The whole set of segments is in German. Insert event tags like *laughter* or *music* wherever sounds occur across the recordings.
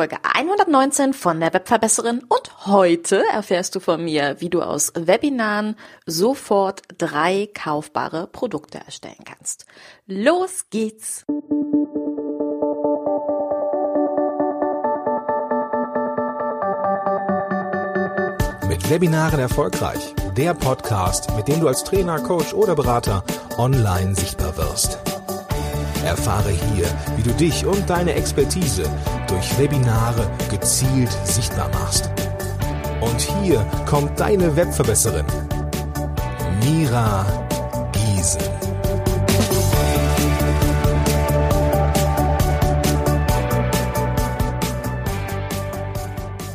Folge 119 von der Webverbesserin und heute erfährst du von mir, wie du aus Webinaren sofort drei kaufbare Produkte erstellen kannst. Los geht's! Mit Webinaren erfolgreich. Der Podcast, mit dem du als Trainer, Coach oder Berater online sichtbar wirst. Erfahre hier, wie du dich und deine Expertise durch Webinare gezielt sichtbar machst. Und hier kommt deine Webverbesserin, Mira Giesen.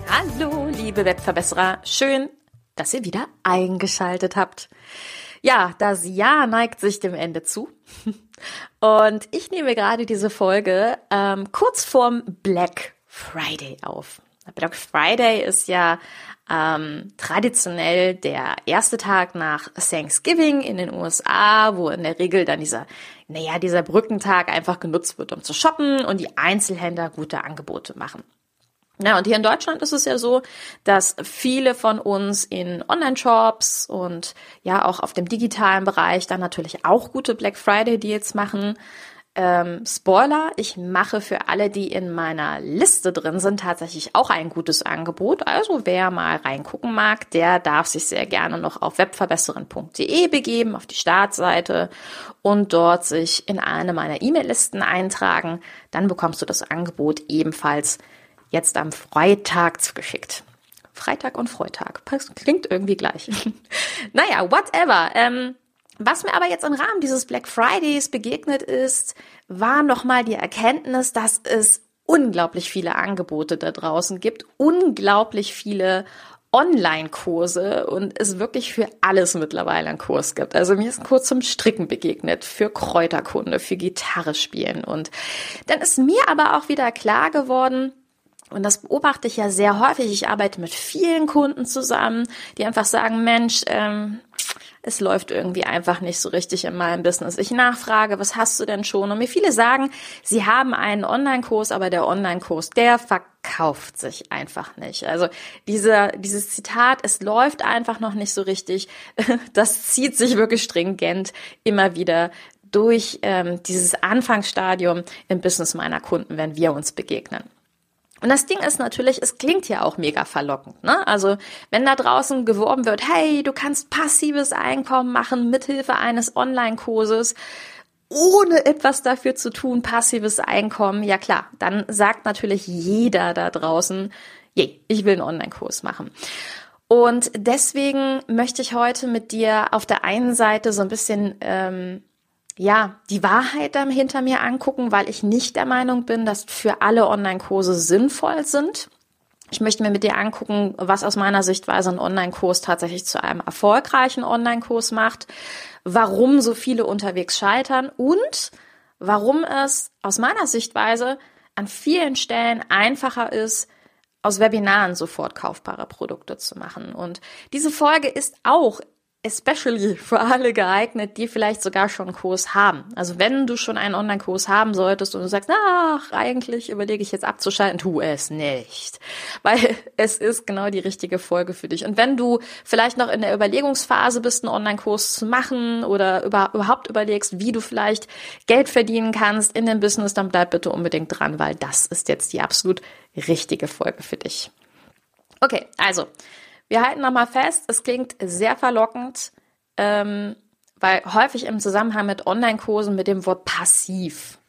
Hallo, liebe Webverbesserer. Schön, dass ihr wieder eingeschaltet habt. Ja, das Jahr neigt sich dem Ende zu. *laughs* Und ich nehme gerade diese Folge ähm, kurz vorm Black Friday auf. Black Friday ist ja ähm, traditionell der erste Tag nach Thanksgiving in den USA, wo in der Regel dann dieser, naja, dieser Brückentag einfach genutzt wird, um zu shoppen und die Einzelhändler gute Angebote machen. Ja, und hier in Deutschland ist es ja so, dass viele von uns in Online-Shops und ja auch auf dem digitalen Bereich dann natürlich auch gute Black Friday-Deals machen. Ähm, Spoiler, ich mache für alle, die in meiner Liste drin sind, tatsächlich auch ein gutes Angebot. Also wer mal reingucken mag, der darf sich sehr gerne noch auf webverbesserin.de begeben, auf die Startseite und dort sich in eine meiner E-Mail-Listen eintragen. Dann bekommst du das Angebot ebenfalls jetzt am Freitag zugeschickt. Freitag und Freitag. Klingt irgendwie gleich. *laughs* naja, whatever. Ähm, was mir aber jetzt im Rahmen dieses Black Fridays begegnet ist, war nochmal die Erkenntnis, dass es unglaublich viele Angebote da draußen gibt, unglaublich viele Online-Kurse und es wirklich für alles mittlerweile einen Kurs gibt. Also mir ist ein Kurs zum Stricken begegnet, für Kräuterkunde, für Gitarre spielen und dann ist mir aber auch wieder klar geworden, und das beobachte ich ja sehr häufig. Ich arbeite mit vielen Kunden zusammen, die einfach sagen, Mensch, ähm, es läuft irgendwie einfach nicht so richtig in meinem Business. Ich nachfrage, was hast du denn schon? Und mir viele sagen, sie haben einen Online-Kurs, aber der Online-Kurs, der verkauft sich einfach nicht. Also dieser, dieses Zitat, es läuft einfach noch nicht so richtig, *laughs* das zieht sich wirklich stringent immer wieder durch ähm, dieses Anfangsstadium im Business meiner Kunden, wenn wir uns begegnen. Und das Ding ist natürlich, es klingt ja auch mega verlockend. Ne? Also wenn da draußen geworben wird, hey, du kannst passives Einkommen machen mithilfe eines Online-Kurses, ohne etwas dafür zu tun, passives Einkommen, ja klar, dann sagt natürlich jeder da draußen, je, ich will einen Online-Kurs machen. Und deswegen möchte ich heute mit dir auf der einen Seite so ein bisschen ähm, ja, die Wahrheit hinter mir angucken, weil ich nicht der Meinung bin, dass für alle Online-Kurse sinnvoll sind. Ich möchte mir mit dir angucken, was aus meiner Sichtweise ein Online-Kurs tatsächlich zu einem erfolgreichen Online-Kurs macht, warum so viele unterwegs scheitern und warum es aus meiner Sichtweise an vielen Stellen einfacher ist, aus Webinaren sofort kaufbare Produkte zu machen. Und diese Folge ist auch especially für alle geeignet, die vielleicht sogar schon einen Kurs haben. Also wenn du schon einen Online-Kurs haben solltest und du sagst, ach, eigentlich überlege ich jetzt abzuschalten, tu es nicht. Weil *laughs* es ist genau die richtige Folge für dich. Und wenn du vielleicht noch in der Überlegungsphase bist, einen Online-Kurs zu machen oder über, überhaupt überlegst, wie du vielleicht Geld verdienen kannst in dem Business, dann bleib bitte unbedingt dran, weil das ist jetzt die absolut richtige Folge für dich. Okay, also wir halten nochmal fest, es klingt sehr verlockend, ähm, weil häufig im Zusammenhang mit Online-Kursen mit dem Wort passiv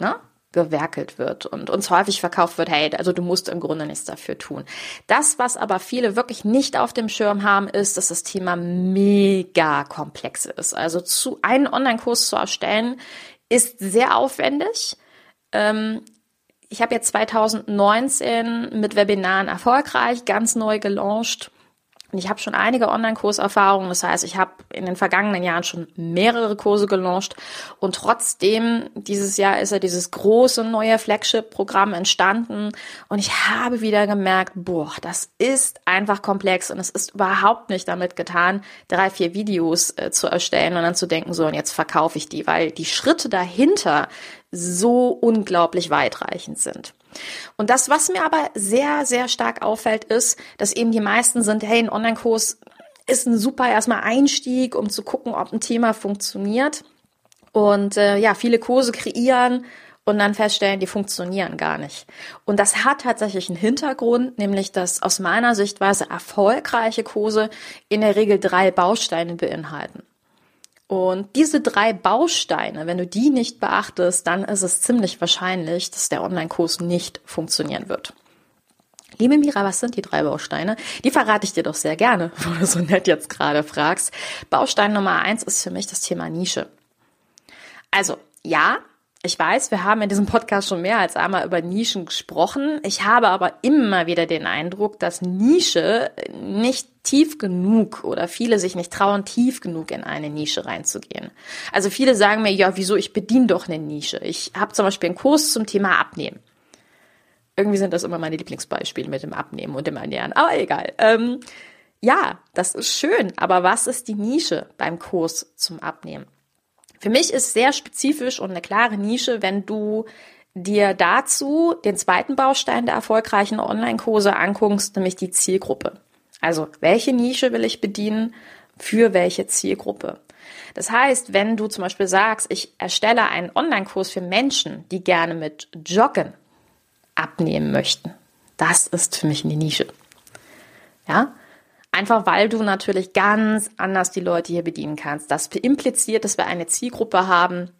ne, gewerkelt wird und uns häufig verkauft wird, hey, also du musst im Grunde nichts dafür tun. Das, was aber viele wirklich nicht auf dem Schirm haben, ist, dass das Thema mega komplex ist. Also zu einen Online-Kurs zu erstellen, ist sehr aufwendig. Ähm, ich habe jetzt 2019 mit Webinaren erfolgreich, ganz neu gelauncht. Und ich habe schon einige Online-Kurserfahrungen. Das heißt, ich habe in den vergangenen Jahren schon mehrere Kurse gelauncht. Und trotzdem, dieses Jahr ist ja dieses große neue Flagship-Programm entstanden. Und ich habe wieder gemerkt, boah, das ist einfach komplex. Und es ist überhaupt nicht damit getan, drei, vier Videos äh, zu erstellen und dann zu denken, so, und jetzt verkaufe ich die. Weil die Schritte dahinter so unglaublich weitreichend sind. Und das, was mir aber sehr, sehr stark auffällt, ist, dass eben die meisten sind, hey, ein Online-Kurs ist ein super erstmal Einstieg, um zu gucken, ob ein Thema funktioniert. Und äh, ja, viele Kurse kreieren und dann feststellen, die funktionieren gar nicht. Und das hat tatsächlich einen Hintergrund, nämlich dass aus meiner Sichtweise erfolgreiche Kurse in der Regel drei Bausteine beinhalten. Und diese drei Bausteine, wenn du die nicht beachtest, dann ist es ziemlich wahrscheinlich, dass der Online-Kurs nicht funktionieren wird. Liebe Mira, was sind die drei Bausteine? Die verrate ich dir doch sehr gerne, *laughs* wo du so nett jetzt gerade fragst. Baustein Nummer eins ist für mich das Thema Nische. Also, ja, ich weiß, wir haben in diesem Podcast schon mehr als einmal über Nischen gesprochen. Ich habe aber immer wieder den Eindruck, dass Nische nicht tief genug oder viele sich nicht trauen, tief genug in eine Nische reinzugehen. Also viele sagen mir, ja, wieso, ich bediene doch eine Nische. Ich habe zum Beispiel einen Kurs zum Thema Abnehmen. Irgendwie sind das immer meine Lieblingsbeispiele mit dem Abnehmen und dem Ernähren. Aber egal. Ähm, ja, das ist schön. Aber was ist die Nische beim Kurs zum Abnehmen? Für mich ist sehr spezifisch und eine klare Nische, wenn du dir dazu den zweiten Baustein der erfolgreichen Online-Kurse anguckst, nämlich die Zielgruppe. Also, welche Nische will ich bedienen? Für welche Zielgruppe? Das heißt, wenn du zum Beispiel sagst, ich erstelle einen Online-Kurs für Menschen, die gerne mit Joggen abnehmen möchten, das ist für mich eine Nische. Ja? Einfach weil du natürlich ganz anders die Leute hier bedienen kannst. Das impliziert, dass wir eine Zielgruppe haben,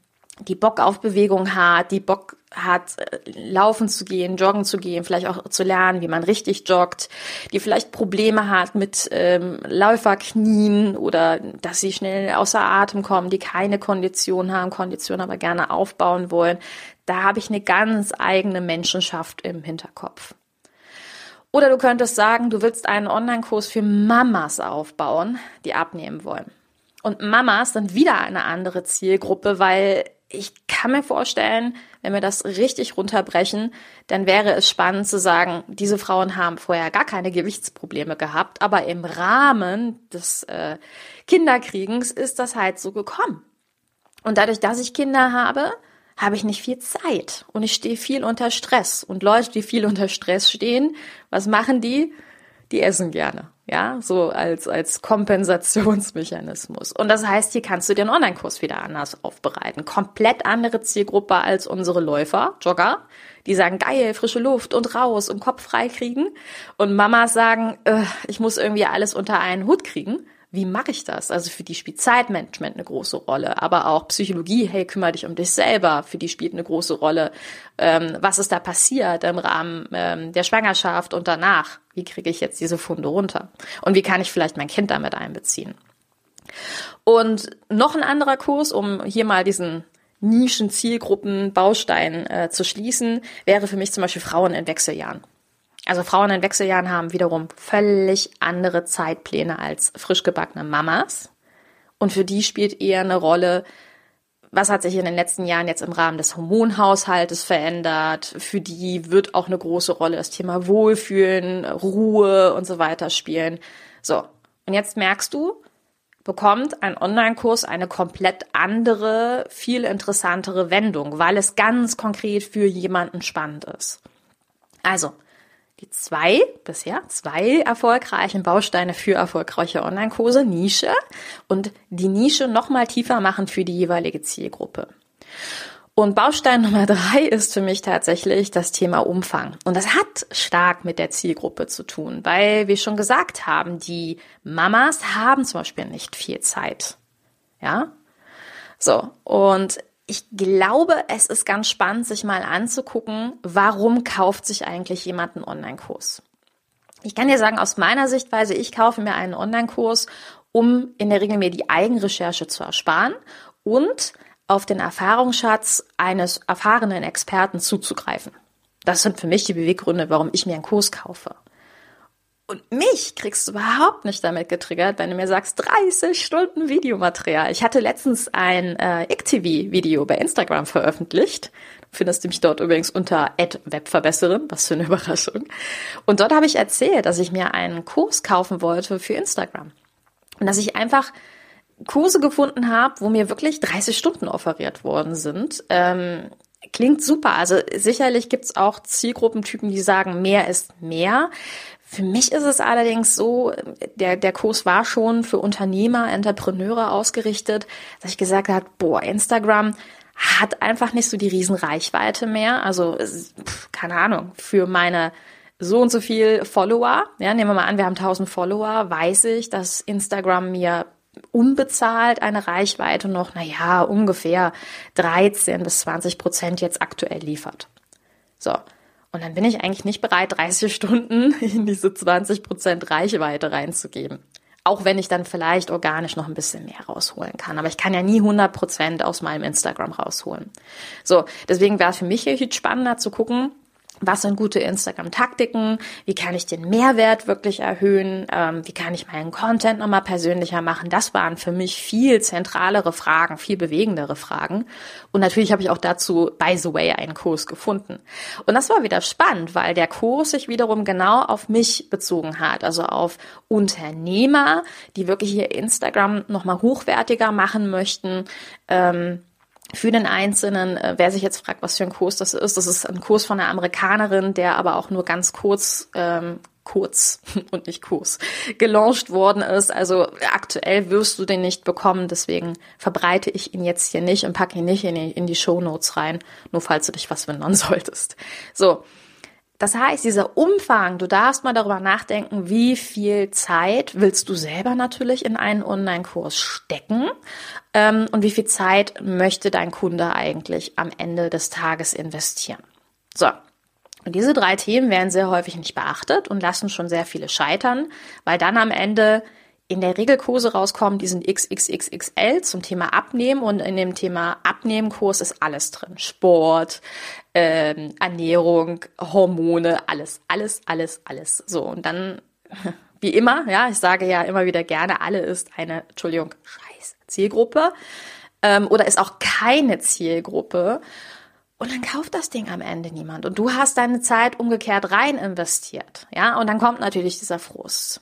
die Bock auf Bewegung hat, die Bock hat, äh, laufen zu gehen, joggen zu gehen, vielleicht auch zu lernen, wie man richtig joggt, die vielleicht Probleme hat mit ähm, Läuferknien oder dass sie schnell außer Atem kommen, die keine Kondition haben, Kondition aber gerne aufbauen wollen. Da habe ich eine ganz eigene Menschenschaft im Hinterkopf. Oder du könntest sagen, du willst einen Online-Kurs für Mamas aufbauen, die abnehmen wollen. Und Mamas sind wieder eine andere Zielgruppe, weil ich kann mir vorstellen, wenn wir das richtig runterbrechen, dann wäre es spannend zu sagen, diese Frauen haben vorher gar keine Gewichtsprobleme gehabt, aber im Rahmen des äh, Kinderkriegens ist das halt so gekommen. Und dadurch, dass ich Kinder habe, habe ich nicht viel Zeit und ich stehe viel unter Stress. Und Leute, die viel unter Stress stehen, was machen die? Die essen gerne. Ja, so als, als Kompensationsmechanismus. Und das heißt, hier kannst du den Online-Kurs wieder anders aufbereiten. Komplett andere Zielgruppe als unsere Läufer, Jogger, die sagen, geil, frische Luft und raus und Kopf frei kriegen. Und Mamas sagen, äh, ich muss irgendwie alles unter einen Hut kriegen wie mache ich das? Also für die spielt Zeitmanagement eine große Rolle, aber auch Psychologie, hey, kümmere dich um dich selber, für die spielt eine große Rolle. Ähm, was ist da passiert im Rahmen ähm, der Schwangerschaft und danach? Wie kriege ich jetzt diese Funde runter? Und wie kann ich vielleicht mein Kind damit einbeziehen? Und noch ein anderer Kurs, um hier mal diesen Nischen, Zielgruppen, Baustein äh, zu schließen, wäre für mich zum Beispiel Frauen in Wechseljahren. Also Frauen in Wechseljahren haben wiederum völlig andere Zeitpläne als frisch gebackene Mamas. Und für die spielt eher eine Rolle, was hat sich in den letzten Jahren jetzt im Rahmen des Hormonhaushaltes verändert? Für die wird auch eine große Rolle das Thema Wohlfühlen, Ruhe und so weiter spielen. So. Und jetzt merkst du, bekommt ein Online-Kurs eine komplett andere, viel interessantere Wendung, weil es ganz konkret für jemanden spannend ist. Also, die zwei, bisher zwei erfolgreichen Bausteine für erfolgreiche Online-Kurse, Nische und die Nische nochmal tiefer machen für die jeweilige Zielgruppe. Und Baustein Nummer drei ist für mich tatsächlich das Thema Umfang. Und das hat stark mit der Zielgruppe zu tun, weil wir schon gesagt haben, die Mamas haben zum Beispiel nicht viel Zeit. Ja? So. Und ich glaube, es ist ganz spannend, sich mal anzugucken, warum kauft sich eigentlich jemand einen Online-Kurs? Ich kann dir sagen, aus meiner Sichtweise, ich kaufe mir einen Online-Kurs, um in der Regel mir die Eigenrecherche zu ersparen und auf den Erfahrungsschatz eines erfahrenen Experten zuzugreifen. Das sind für mich die Beweggründe, warum ich mir einen Kurs kaufe. Und mich kriegst du überhaupt nicht damit getriggert, wenn du mir sagst, 30 Stunden Videomaterial. Ich hatte letztens ein äh, ICTV-Video bei Instagram veröffentlicht. Findest du mich dort übrigens unter Webverbesserin. Was für eine *laughs* Überraschung. Und dort habe ich erzählt, dass ich mir einen Kurs kaufen wollte für Instagram. Und dass ich einfach Kurse gefunden habe, wo mir wirklich 30 Stunden offeriert worden sind. Ähm, klingt super. Also sicherlich gibt's auch Zielgruppentypen, die sagen, mehr ist mehr. Für mich ist es allerdings so, der, der Kurs war schon für Unternehmer, Entrepreneure ausgerichtet, dass ich gesagt habe, boah, Instagram hat einfach nicht so die Riesenreichweite mehr. Also, keine Ahnung, für meine so und so viel Follower, ja, nehmen wir mal an, wir haben 1000 Follower, weiß ich, dass Instagram mir unbezahlt eine Reichweite noch, na ja, ungefähr 13 bis 20 Prozent jetzt aktuell liefert. So. Und dann bin ich eigentlich nicht bereit, 30 Stunden *laughs* in diese 20 Prozent Reichweite reinzugeben. Auch wenn ich dann vielleicht organisch noch ein bisschen mehr rausholen kann. Aber ich kann ja nie 100 Prozent aus meinem Instagram rausholen. So. Deswegen wäre es für mich hier spannender zu gucken, was sind gute Instagram-Taktiken, wie kann ich den Mehrwert wirklich erhöhen, ähm, wie kann ich meinen Content nochmal persönlicher machen. Das waren für mich viel zentralere Fragen, viel bewegendere Fragen. Und natürlich habe ich auch dazu, by the way, einen Kurs gefunden. Und das war wieder spannend, weil der Kurs sich wiederum genau auf mich bezogen hat, also auf Unternehmer, die wirklich hier Instagram nochmal hochwertiger machen möchten. Ähm, für den Einzelnen, äh, wer sich jetzt fragt, was für ein Kurs das ist, das ist ein Kurs von einer Amerikanerin, der aber auch nur ganz kurz, ähm, kurz *laughs* und nicht Kurs, gelauncht worden ist. Also aktuell wirst du den nicht bekommen, deswegen verbreite ich ihn jetzt hier nicht und packe ihn nicht in die, in die Show Notes rein, nur falls du dich was wundern *laughs* solltest. So. Das heißt, dieser Umfang, du darfst mal darüber nachdenken, wie viel Zeit willst du selber natürlich in einen Online-Kurs stecken ähm, und wie viel Zeit möchte dein Kunde eigentlich am Ende des Tages investieren. So. Und diese drei Themen werden sehr häufig nicht beachtet und lassen schon sehr viele scheitern, weil dann am Ende in der Regel Kurse rauskommen, die sind XXXXL zum Thema Abnehmen und in dem Thema Abnehmenkurs ist alles drin. Sport, ähm, Ernährung, Hormone, alles, alles, alles, alles. So, und dann, *laughs* wie immer, ja, ich sage ja immer wieder gerne, alle ist eine, Entschuldigung, scheiß Zielgruppe ähm, oder ist auch keine Zielgruppe. Und dann kauft das Ding am Ende niemand. Und du hast deine Zeit umgekehrt rein investiert. Ja, und dann kommt natürlich dieser Frust.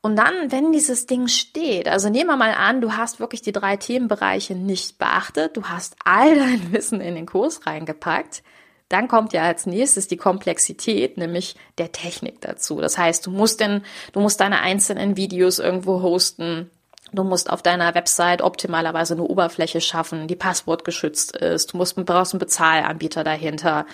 Und dann, wenn dieses Ding steht, also nehmen wir mal an, du hast wirklich die drei Themenbereiche nicht beachtet, du hast all dein *laughs* Wissen in den Kurs reingepackt, dann kommt ja als nächstes die Komplexität, nämlich der Technik dazu. Das heißt, du musst denn, du musst deine einzelnen Videos irgendwo hosten. Du musst auf deiner Website optimalerweise eine Oberfläche schaffen, die passwortgeschützt ist. Du musst, brauchst einen Bezahlanbieter dahinter.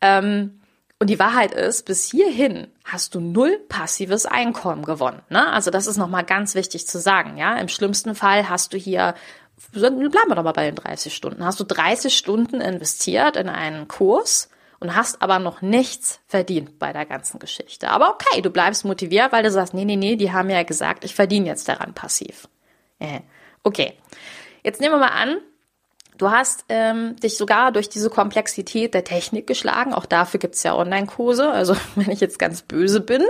Ähm, und die Wahrheit ist, bis hierhin hast du null passives Einkommen gewonnen. Ne? Also das ist nochmal ganz wichtig zu sagen. Ja, im schlimmsten Fall hast du hier, bleiben wir doch mal bei den 30 Stunden, hast du 30 Stunden investiert in einen Kurs und hast aber noch nichts verdient bei der ganzen Geschichte. Aber okay, du bleibst motiviert, weil du sagst, nee, nee, nee, die haben ja gesagt, ich verdiene jetzt daran passiv. Äh, okay. Jetzt nehmen wir mal an, Du hast ähm, dich sogar durch diese Komplexität der Technik geschlagen. Auch dafür gibt's ja Online-Kurse. Also *laughs* wenn ich jetzt ganz böse bin,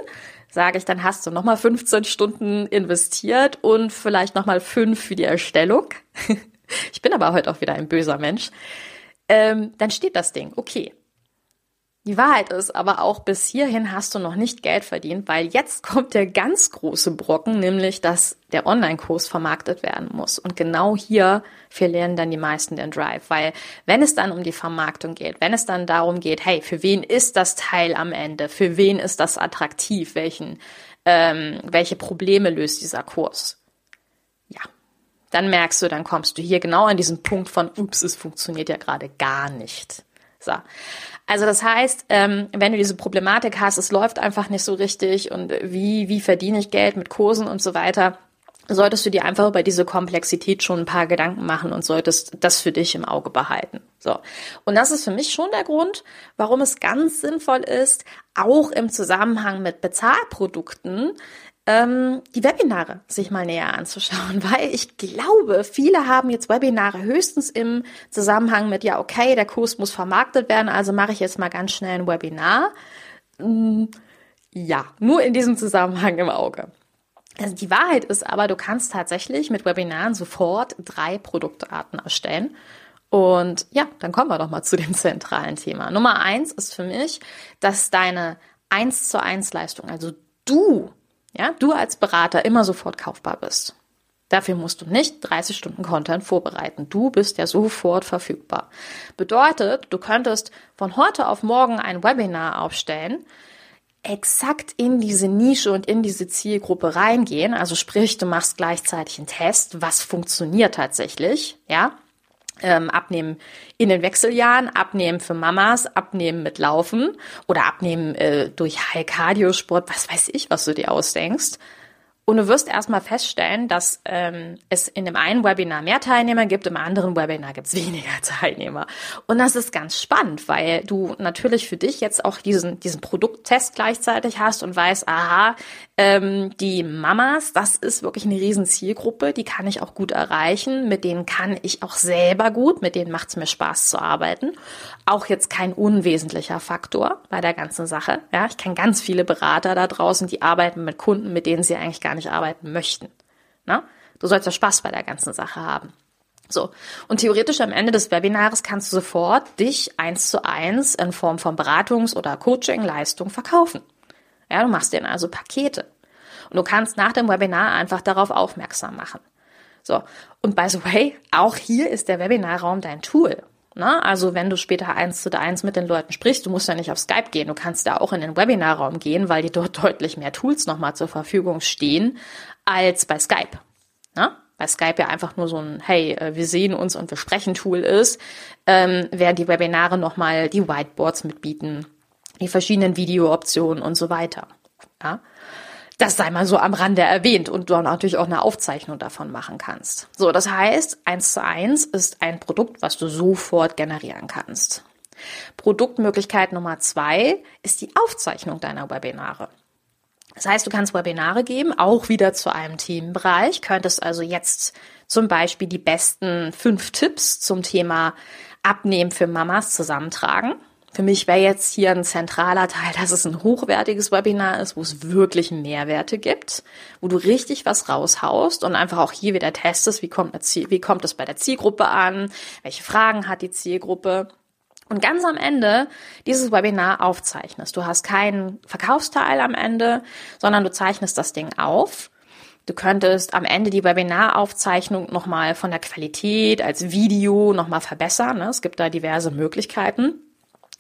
sage ich, dann hast du nochmal 15 Stunden investiert und vielleicht nochmal fünf für die Erstellung. *laughs* ich bin aber heute auch wieder ein böser Mensch. Ähm, dann steht das Ding. Okay, die Wahrheit ist aber auch, bis hierhin hast du noch nicht Geld verdient, weil jetzt kommt der ganz große Brocken, nämlich, dass der Online-Kurs vermarktet werden muss. Und genau hier verlieren dann die meisten den Drive, weil wenn es dann um die Vermarktung geht, wenn es dann darum geht, hey, für wen ist das Teil am Ende? Für wen ist das attraktiv? Welchen, ähm, welche Probleme löst dieser Kurs? Ja, dann merkst du, dann kommst du hier genau an diesen Punkt von, ups, es funktioniert ja gerade gar nicht. So. Also das heißt, ähm, wenn du diese Problematik hast, es läuft einfach nicht so richtig und wie, wie verdiene ich Geld mit Kursen und so weiter, solltest du dir einfach über diese Komplexität schon ein paar Gedanken machen und solltest das für dich im Auge behalten. So. Und das ist für mich schon der Grund, warum es ganz sinnvoll ist, auch im Zusammenhang mit Bezahlprodukten ähm, die Webinare sich mal näher anzuschauen, *laughs* weil ich glaube, viele haben jetzt Webinare höchstens im Zusammenhang mit, ja, okay, der Kurs muss vermarktet werden, also mache ich jetzt mal ganz schnell ein Webinar. Mm, ja, nur in diesem Zusammenhang im Auge. Also die Wahrheit ist aber, du kannst tatsächlich mit Webinaren sofort drei Produktarten erstellen. Und ja, dann kommen wir doch mal zu dem *laughs* zentralen Thema. Nummer eins ist für mich, dass deine eins zu eins Leistung, also du ja, du als Berater immer sofort kaufbar bist. Dafür musst du nicht 30 Stunden Content vorbereiten. Du bist ja sofort verfügbar. Bedeutet, du könntest von heute auf morgen ein Webinar aufstellen, exakt in diese Nische und in diese Zielgruppe reingehen. Also sprich, du machst gleichzeitig einen Test, was funktioniert tatsächlich, ja. Ähm, abnehmen in den Wechseljahren, abnehmen für Mamas, abnehmen mit Laufen oder abnehmen äh, durch High Cardio Sport, was weiß ich, was du dir ausdenkst. Und du wirst erstmal feststellen, dass ähm, es in dem einen Webinar mehr Teilnehmer gibt, im anderen Webinar gibt es weniger *laughs* Teilnehmer. Und das ist ganz spannend, weil du natürlich für dich jetzt auch diesen, diesen Produkttest gleichzeitig hast und weißt, aha, ähm, die Mamas, das ist wirklich eine riesen Zielgruppe, die kann ich auch gut erreichen, mit denen kann ich auch selber gut, mit denen macht es mir Spaß zu arbeiten. Auch jetzt kein unwesentlicher Faktor bei der ganzen Sache. Ja, ich kenne ganz viele Berater da draußen, die arbeiten mit Kunden, mit denen sie eigentlich gar nicht arbeiten möchten. Na? Du sollst ja Spaß bei der ganzen Sache haben. So. Und theoretisch am Ende des Webinars kannst du sofort dich eins zu eins in Form von Beratungs- oder Coaching-Leistung verkaufen. Ja, du machst denen also Pakete. Und du kannst nach dem Webinar einfach darauf aufmerksam machen. So. Und by the way, auch hier ist der Webinarraum dein Tool. Na, also wenn du später eins zu eins mit den Leuten sprichst, du musst ja nicht auf Skype gehen, du kannst da auch in den Webinarraum gehen, weil dir dort *laughs* deutlich mehr Tools nochmal zur Verfügung stehen als bei Skype. Na? Bei Skype ja einfach nur so ein Hey, äh, wir sehen uns und wir sprechen Tool ist, ähm, während die Webinare nochmal die Whiteboards mitbieten, die verschiedenen Videooptionen und so weiter. Ja? Das sei mal so am Rande erwähnt und du natürlich auch eine Aufzeichnung davon machen kannst. So, das heißt, eins zu eins ist ein Produkt, was du sofort generieren kannst. Produktmöglichkeit Nummer zwei ist die Aufzeichnung deiner Webinare. Das heißt, du kannst Webinare geben, auch wieder zu einem Themenbereich, könntest also jetzt zum Beispiel die besten fünf Tipps zum Thema Abnehmen für Mamas zusammentragen. Für mich wäre jetzt hier ein zentraler Teil, dass es ein hochwertiges Webinar ist, wo es wirklich Mehrwerte gibt, wo du richtig was raushaust und einfach auch hier wieder testest, wie kommt, Ziel, wie kommt es bei der Zielgruppe an, welche Fragen hat die Zielgruppe. Und ganz am Ende dieses Webinar aufzeichnest. Du hast keinen Verkaufsteil am Ende, sondern du zeichnest das Ding auf. Du könntest am Ende die Webinaraufzeichnung nochmal von der Qualität als Video nochmal verbessern. Ne? Es gibt da diverse Möglichkeiten.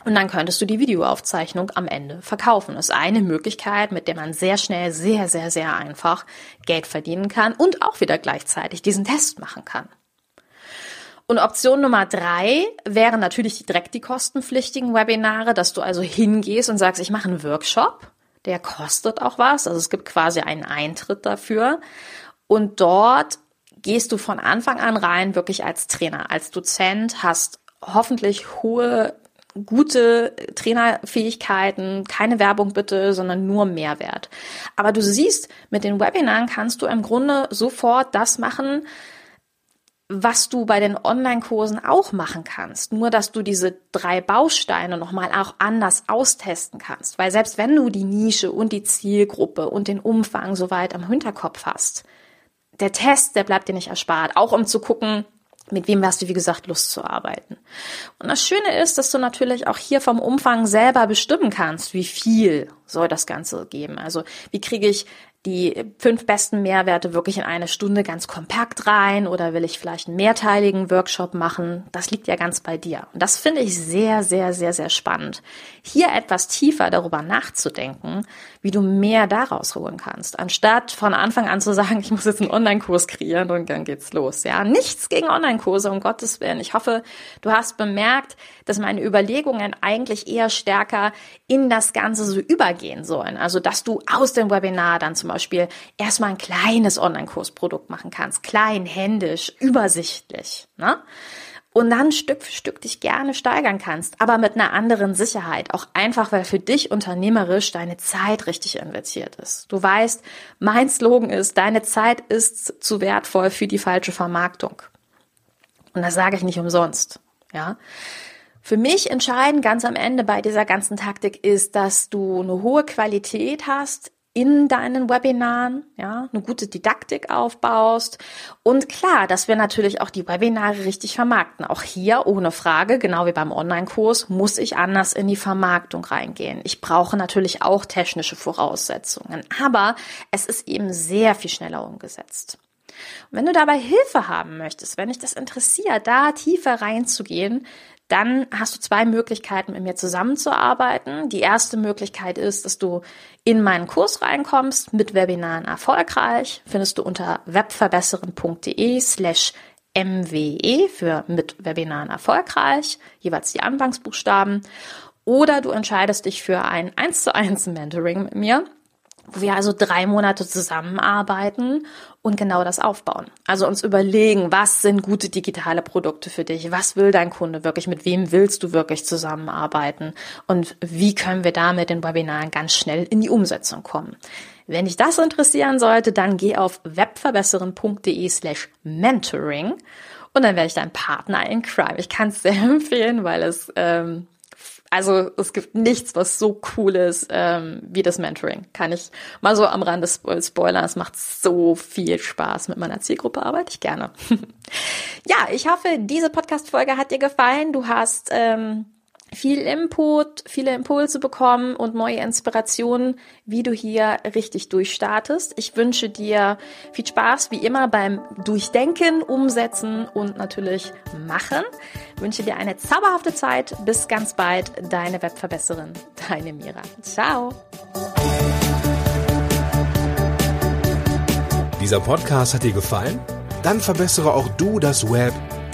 Und dann könntest du die Videoaufzeichnung am Ende verkaufen. Das ist eine Möglichkeit, mit der man sehr schnell, sehr, sehr, sehr einfach Geld verdienen kann und auch wieder gleichzeitig diesen Test machen kann. Und Option Nummer drei wären natürlich direkt die kostenpflichtigen Webinare, dass du also hingehst und sagst, ich mache einen Workshop, der kostet auch was. Also es gibt quasi einen Eintritt dafür. Und dort gehst du von Anfang an rein, wirklich als Trainer, als Dozent, hast hoffentlich hohe gute Trainerfähigkeiten, keine Werbung bitte, sondern nur Mehrwert. Aber du siehst, mit den Webinaren kannst du im Grunde sofort das machen, was du bei den Online-Kursen auch machen kannst. Nur, dass du diese drei Bausteine nochmal auch anders austesten kannst. Weil selbst wenn du die Nische und die Zielgruppe und den Umfang soweit am Hinterkopf hast, der Test, der bleibt dir nicht erspart. Auch um zu gucken, mit wem hast du, wie gesagt, Lust zu arbeiten. Und das Schöne ist, dass du natürlich auch hier vom Umfang selber bestimmen kannst, wie viel soll das Ganze geben. Also wie kriege ich die fünf besten Mehrwerte wirklich in eine Stunde ganz kompakt rein oder will ich vielleicht einen mehrteiligen Workshop machen? Das liegt ja ganz bei dir. Und das finde ich sehr, sehr, sehr, sehr spannend. Hier etwas tiefer darüber nachzudenken, wie du mehr daraus holen kannst, anstatt von Anfang an zu sagen, ich muss jetzt einen Online-Kurs kreieren und dann geht's los. Ja, nichts gegen Online-Kurse, um Gottes Willen. Ich hoffe, du hast bemerkt, dass meine Überlegungen eigentlich eher stärker in das Ganze so übergehen sollen. Also, dass du aus dem Webinar dann zum Beispiel erstmal ein kleines Online-Kursprodukt machen kannst. Klein, händisch, übersichtlich. Ne? Und dann Stück für Stück dich gerne steigern kannst, aber mit einer anderen Sicherheit. Auch einfach, weil für dich unternehmerisch deine Zeit richtig investiert ist. Du weißt, mein Slogan ist, deine Zeit ist zu wertvoll für die falsche Vermarktung. Und das sage ich nicht umsonst. Ja. Für mich entscheidend ganz am Ende bei dieser ganzen Taktik ist, dass du eine hohe Qualität hast in deinen Webinaren, ja, eine gute Didaktik aufbaust und klar, dass wir natürlich auch die Webinare richtig vermarkten. Auch hier ohne Frage, genau wie beim Online-Kurs, muss ich anders in die Vermarktung reingehen. Ich brauche natürlich auch technische Voraussetzungen, aber es ist eben sehr viel schneller umgesetzt. Und wenn du dabei Hilfe haben möchtest, wenn dich das interessiert, da tiefer reinzugehen, dann hast du zwei Möglichkeiten, mit mir zusammenzuarbeiten. Die erste Möglichkeit ist, dass du in meinen Kurs reinkommst mit Webinaren erfolgreich. Findest du unter webverbesseren.de slash MWE für mit Webinaren erfolgreich, jeweils die Anfangsbuchstaben. Oder du entscheidest dich für ein 1 zu 1 Mentoring mit mir wo wir also drei Monate zusammenarbeiten und genau das aufbauen. Also uns überlegen, was sind gute digitale Produkte für dich? Was will dein Kunde wirklich? Mit wem willst du wirklich zusammenarbeiten? Und wie können wir da mit den Webinaren ganz schnell in die Umsetzung kommen? Wenn dich das interessieren sollte, dann geh auf webverbesseren.de slash mentoring und dann werde ich dein Partner in Crime. Ich kann es sehr *laughs* empfehlen, weil es ähm, also es gibt nichts, was so cool ist ähm, wie das Mentoring. Kann ich mal so am Rande spoilern. Es macht so viel Spaß mit meiner Zielgruppe, arbeite ich gerne. *laughs* ja, ich hoffe, diese Podcast-Folge hat dir gefallen. Du hast ähm, viel Input, viele Impulse bekommen und neue Inspirationen, wie du hier richtig durchstartest. Ich wünsche dir viel Spaß, wie immer beim Durchdenken, Umsetzen und natürlich Machen. Ich wünsche dir eine zauberhafte Zeit. Bis ganz bald, deine Webverbesserin, deine Mira. Ciao. Dieser Podcast hat dir gefallen? Dann verbessere auch du das Web